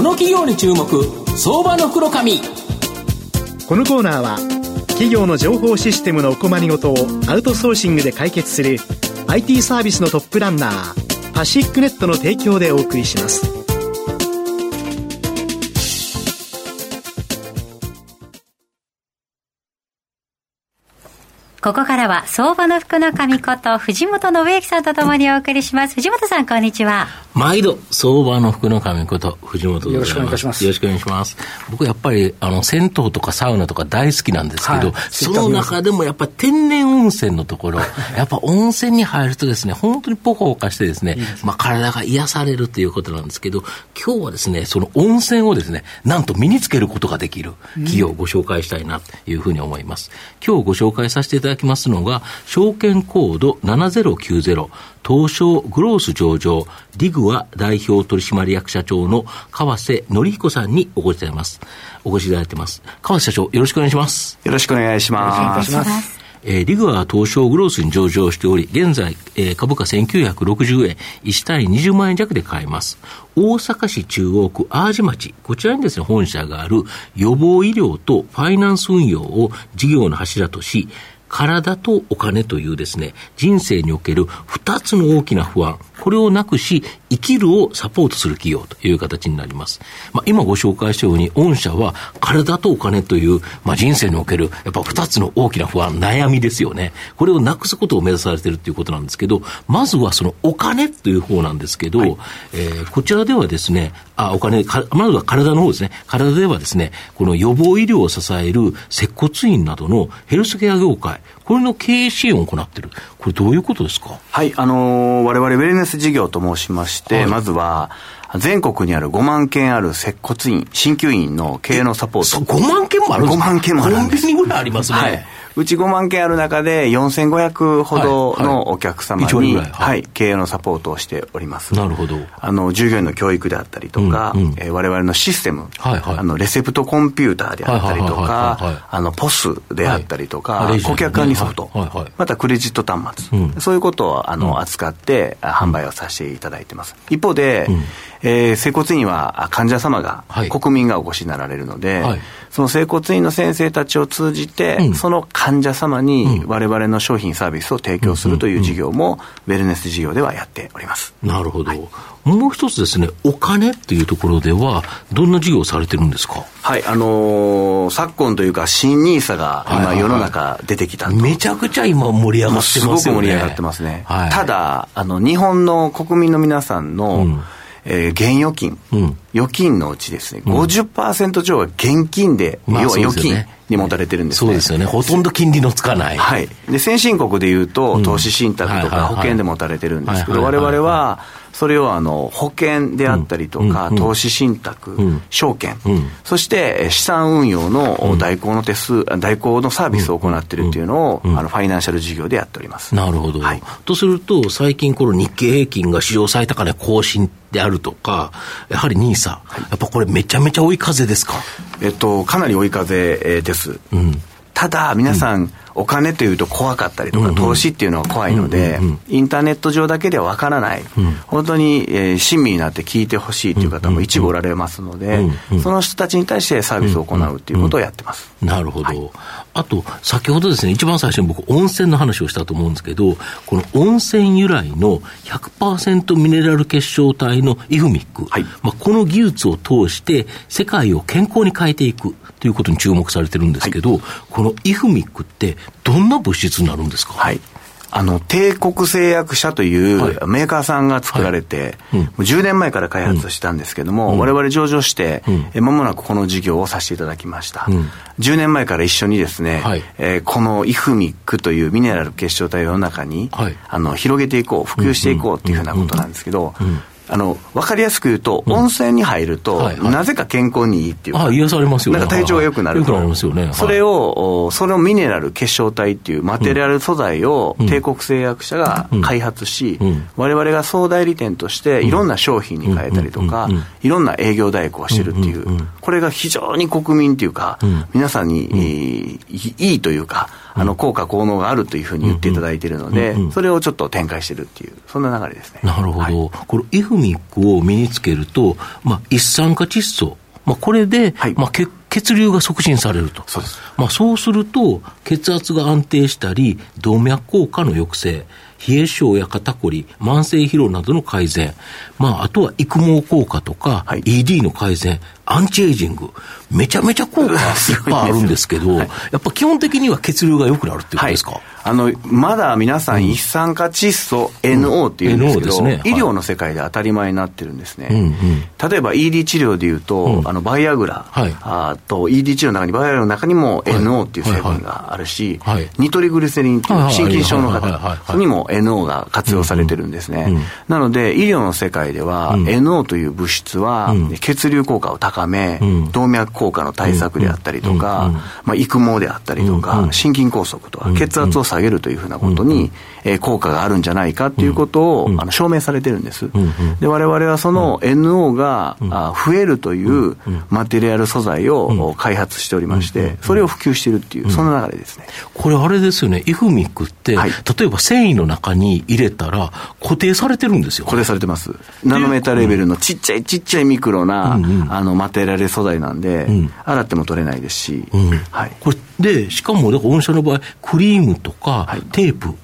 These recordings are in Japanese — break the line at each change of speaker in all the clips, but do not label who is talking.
この企業に注目相場の袋紙
このコーナーは企業の情報システムのお困りごとをアウトソーシングで解決する IT サービスのトップランナーパシックネットの提供でお送りします。
ここからは相場の福の神こと藤本信之さんとともにお送りします。藤本さんこんにちは。
毎度、相場の福の神こと藤本でございます。
よろしくお願いします。
よろしくお願いします。僕やっぱり、あの、銭湯とかサウナとか大好きなんですけど、
はい。
その中でもやっぱ天然温泉のところ、やっぱ温泉に入るとですね、本当にポカポカしてですね、まあ体が癒されるということなんですけど、今日はですね、その温泉をですね、なんと身につけることができる企業をご紹介したいなというふうに思います。今日ご紹介させていただきますのが、証券コード7090、東証グロース上場、ディグア代表取締役社長の川瀬則彦さんにお越しいただいてます。お越しいただいてます。川瀬社長、よろしくお願いします。
よろしくお願いします。
えーリグは東証グロースに上場しており、現在、えー株価1960円、1単位20万円弱で買えます。大阪市中央区淡路町、こちらにですね、本社がある予防医療とファイナンス運用を事業の柱とし、体とお金というですね、人生における2つの大きな不安、これをなくし、生きるをサポートする企業という形になります。まあ、今ご紹介したように、御社は体とお金という、まあ、人生における、やっぱ二つの大きな不安、悩みですよね。これをなくすことを目指されているということなんですけど、まずはそのお金という方なんですけど、えーこちらではですね、あ、お金、かまずは体の方ですね。体ではですね、この予防医療を支える接骨院などのヘルスケア業界、これの経営支援を行っている。これどういうことですか？
はい、あのー我々ウェルネス事業と申しまして、
はい
まずは、全国にある5万件ある接骨院、鍼灸院の経営のサポート。
5万件もあるんですか
？5万件もあるんです
コンビニぐらいありますね。
はい。うち5万件ある中で4500ほどのお客様に、
はい。
はい、経営のサポートをしております。
なるほど。
あの、従業員の教育であったりとか、
うんうん。
えー我々のシステム、
はいはい。
あの、レセプトコンピューターであったりとか、あの、ポスであったりとか、
はい。
顧客管理ソフト、
はいはいはい。
またクレジット端末、
うん。
そういうことを、あの、扱って、あ販売をさせていただいてます。一方で、
うん。
えー整骨院はあ患者様が、
はい。
国民がお越しになられるので、
はい
その整骨院の先生たちを通じて、
うん
その患者様に
うん
我々の商品サービスを提供するという事業も、ウェルネス事業ではやっております。
なるほど。もう一つですね、お金っていうところでは、どんな事業をされてるんですか？
はい、あのー昨今というか、新ニーサが
はいはいはい
今世の中出てきたと。
めちゃくちゃ今盛り上がってますよね。
すごく盛り上がってますね。
はい、
た、だ、あの、日本の国民の皆さんの、
うん
えー現預金、
うん
預金のうちですね、50%以上が現金で、
まあ
要は預金に持たれてるんですね。
そうですよね。ほとんど金利のつかない。
はい。で、先進国でいうと、
うん
投資信託とか保険で持たれてるんですけど、我々は、それをあの、保険であったりとか、投資信託、
うん。
証券、
うん。
そしてえー資産運用の代行の手数、代行のサービスを行っているっていうのを、
うん。
あの、ファイナンシャル事業でやっております。
なるほど。
はい。
とすると、最近この日経平均が史上最高値更新であるとか、やはり NISA、やっぱこれめちゃめちゃ追い風ですか？
えっと、かなり追い風えーです。
うん。
ただ、皆さん、お金というと怖かったりとか、投資っていうのは怖いので、インターネット上だけではわからない、本当に、えー親身になって聞いてほしいという方も一部おられますので、その人たちに対してサービスを行うということをやってます。
なるほど。あと、先ほどですね、一番最初に僕、温泉の話をしたと思うんですけど、この温泉由来の100%ミネラル結晶体のイフミック、
はい。
まあ、この技術を通して、世界を健康に変えていくということに注目されてるんですけど、このイフミックって、どんな物質になるんですか？
はい。あの、帝国製薬社という
はい。
メーカーさんが作られて、もう10年前から開発したんですけども、我々上場して、
うん。
え間もなくこの事業をさせていただきました。
うん。
10年前から一緒にですね、
はい。
えーこのイフミックというミネラル結晶体を世の中に、
はい。
あの広げていこう、普及していこうっていうふうなことなんですけど、
うん
あの、わかりやすく言うと、温泉に入ると、なぜか健康にいいっていうか、
あ癒されますよね。
なんか体調が良くなる
良くなりますよね。はい。
それを、おそのミネラル結晶体っていうマテリアル素材を
うん。
帝国製薬社が開発し、
うん。
我々が総代理店としていろんな商品に変えたりとかいろんな営業代行をしてるっていうこれが非常に国民っていうか
うん、
皆さんにいいというか、あの効果、効能があるというふうに言っていただいているので、それをちょっと展開してるっていう、そんな流れですね。
なるほど。はい、これ、イフミックを身につけると、まあ、一酸化窒素、まあ、これで、はい、まあ、血血流が促進されると。そうまあ、そうすると、血圧が安定したり、動脈硬化の抑制、冷え性や肩こり、慢性疲労などの改善、まあ、あとは育毛効果とか、はい、ED の改善、アンチエイジング、めちゃめちゃ効果いっぱいあるんですけど、はい、やっぱ基本的には血流が良くなるっていうことですか、はい、
あのまだ皆さん、一酸化窒素 NO っていうんですけど、医療の世界で当たり前になってるんですね。例えば ED 治療でいうと、うん、あのバイアグラ、はい、あと ED 治療の中に、バイアグラの中にも NO っていう成分があるし、ニトリグリセリンっていう心筋症の方にも NO が活用されてるんですね。なので、医療の世界では、NO という物質は血流効果を高め、動脈硬化の対策であったりとか、まあ、育毛であったりとか、心筋梗塞とか、血圧を下げるというふうなことに、え効果があるんじゃないかっていうことを、あの証明されてるんです。で、我々はその NO が増えるというマテリアル素材を開発しておりまして、それを普及しているっていう、そんな流れですね。
これあれですよね、イフミックって、はい、例えば繊維の中に入れたら固定されてるんですよ。
固定されてます。ナノメーターレベルのちっちゃいちっちゃいミクロな、あのマテリアル素材なんで、洗っても取れないですし、
はい、これで、しかも、御社の場合、クリームとかテープ、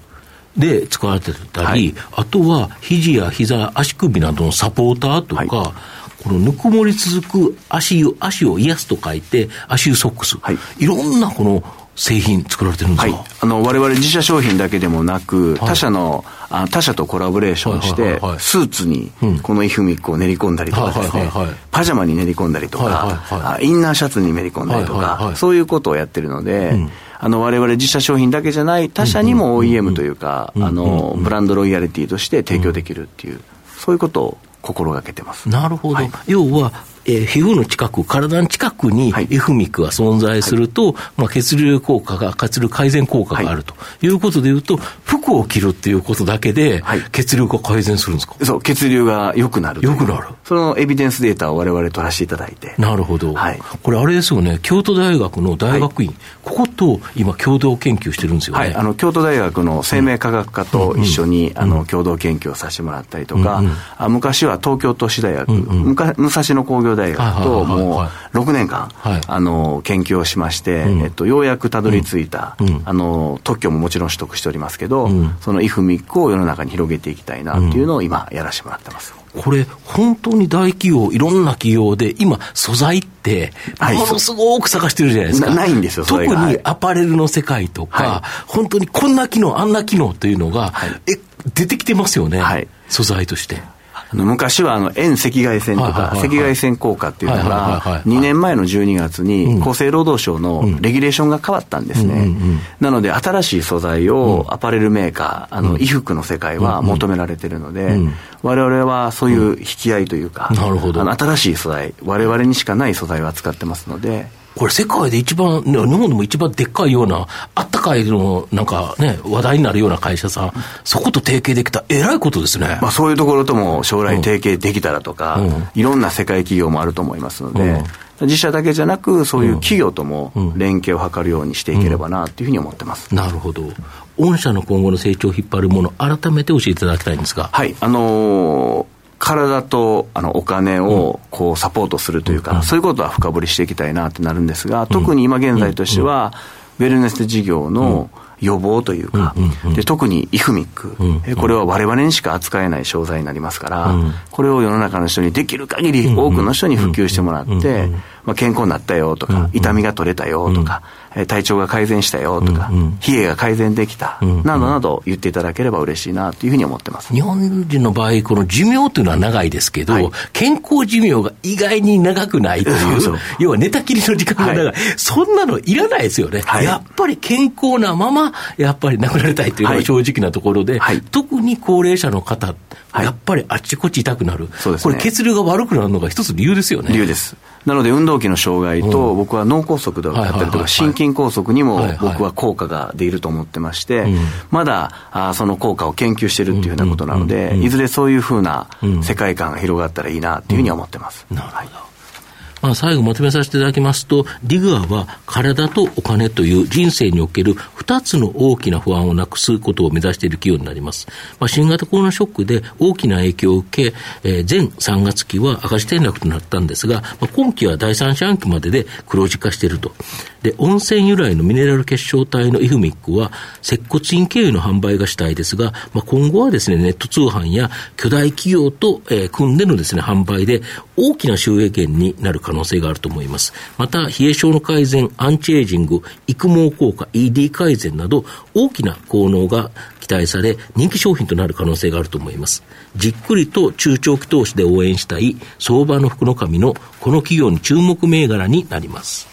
で使われてたり、はい、あとは肘や膝、足首などのサポーターとか、はい、このぬくもり続く足足を癒すと書いて、足湯ソックス、はい、いろんなこの製品作られてるんですか、はい、
あの我々自社商品だけでもなく、他社のあ他社とコラボレーションして、スーツにこのイフミックを練り込んだりとかですね、パジャマに練り込んだりとか、インナーシャツに練り込んだりとか、そういうことをやってるので、うん。あの我々自社商品だけじゃない他社にも OEM というか、あのブランドロイヤリティとして提供できるっていう、そういうことを心がけてます。
なるほど。はい、要は、えー、皮膚の近く、体の近くにエフミックが存在すると、はい、まあ、血流効果が、血流改善効果があるとい。うことでいうと、服を着るっていうことだけで、血流が改善するんですか、
そう、血流が良くなる。
良くなる。
そのエビデンスデータを我々取らせていただいて。
なるほど。はい、これあれですよね、京都大学の大学院、ここと今共同研究してるんですよね。はい、
あの、京都大学の生命科学科と一緒に、うん、あの、共同研究をさせてもらったりとか、うん。うん、あ昔は東京都市大学、うん。うん、武蔵野工業大学と、もう6年間、はい、あの研究をしまして、うん、えっと、ようやくたどり着いた、うん、あの特許ももちろん取得しておりますけど、うん、そのイフミックを世の中に広げていきたいなっていうのを今やらせてもらってます。
これ、本当に大企業、いろんな企業で、今、素材って、ものすごく探してるじゃないですか。
なないんですよ、
特にアパレルの世界とか、はい、本当にこんな機能、あんな機能というのが、はい、え出てきてますよね、はい、素材として。
昔はあの遠赤外線とか、赤外線効果っていうのが、2年前の12月に厚生労働省のレギュレーションが変わったんですね。なので、新しい素材をアパレルメーカー、あの衣服の世界は求められてるので、われわれはそういう引き合いというか、なるほど。新しい素材、われわれにしかない素材を扱ってますので、
これ世界で一番、日本でも一番でっかいような、あったかいの、なんかね、話題になるような会社さん、そこと提携できた、えらいことですね。
まあそういうところとも将来提携できたらとか、うん、いろんな世界企業もあると思いますので、うん。自社だけじゃなく、そういう企業とも連携を図るようにしていければなというふうに思ってます、
うん、なるほど、御社の今後の成長を引っ張るもの、改めて教えていただきたいんですが。
はい、あのー体とあのお金をこうサポートするというか、そういうことは深掘りしていきたいなってなるんですが、特に今現在としては、ウェルネス事業の予防というか、で特にイフミック、これは我々にしか扱えない商材になりますから、これを世の中の人にできる限り多くの人に普及してもらって、まあ、健康になったよとか、痛みが取れたよとか、体調が改善したよとか、冷えが改善できた、などなど言っていただければ嬉しいなというふうに思ってます。
日本人の場合、この寿命というのは長いですけど、はい、健康寿命が意外に長くないという、そう要は寝たきりの時間が長い、はい、そんなのいらないですよね、はい、やっぱり健康なまま、やっぱり亡くなりたいというのが正直なところで、特に高齢者の方、やっぱりあっちこっち痛くなる、ね、これ、血流が悪くなるのが一つ理由ですよね。
理由です。なので運動器の障害と、僕は脳梗塞だったりとか、心筋梗塞にも僕は効果が出ると思ってまして、まだあその効果を研究してるっていうふうなことなので、いずれそういうふうな世界観が広がったらいいなっていうふうに思ってます。なるほど。
まあ、最後まとめさせていただきますと、ディグアは体とお金という人生における2つの大きな不安をなくすことを目指している企業になります。まあ、新型コロナショックで大きな影響を受け、えー、前3月期は赤字転落となったんですが、まあ、今期は第三四半期までで黒字化していると。で、温泉由来のミネラル結晶体のイフミックは、接骨院経由の販売が主体ですが、まあ、今後はですね、ネット通販や巨大企業と、えー、組んでのですね、販売で大きな収益源になる可能性があると思います。また、冷え症の改善、アンチエイジング、育毛効果、ED 改善など、大きな効能が期待され、人気商品となる可能性があると思います。じっくりと中長期投資で応援したい相場の福の神のこの企業に注目銘柄になります。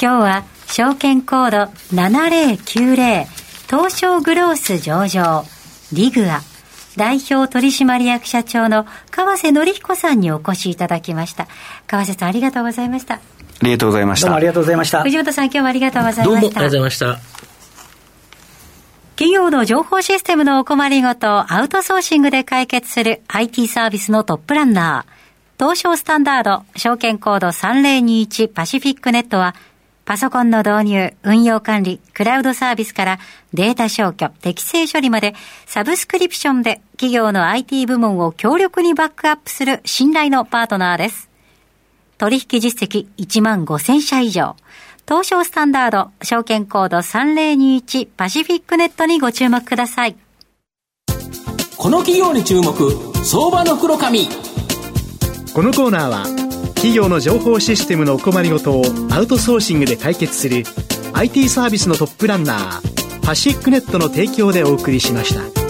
今日は証券コード7090東証グロース上場リグア代表取締役社長の川瀬典彦さんにお越しいただきました。川瀬さんありがとうございました。あ
りがとうございました。どうも
ありがとうございました。
藤本さん今日もありがとうございました。
どうもありがとうございました。
企業の情報システムのお困りごとをアウトソーシングで解決する IT サービスのトップランナー。東証スタンダード、証券コード3021パシフィックネットはパソコンの導入、運用管理、クラウドサービスからデータ消去、適正処理までサブスクリプションで企業の IT 部門を強力にバックアップする信頼のパートナーです。取引実績1万5000社以上。東証スタンダード、証券コード3021パシフィックネットにご注目ください。
この企業に注目、相場の黒髪。
このコーナーは企業の情報システムのお困りごとをアウトソーシングで解決する IT サービスのトップランナーパシックネットの提供でお送りしました。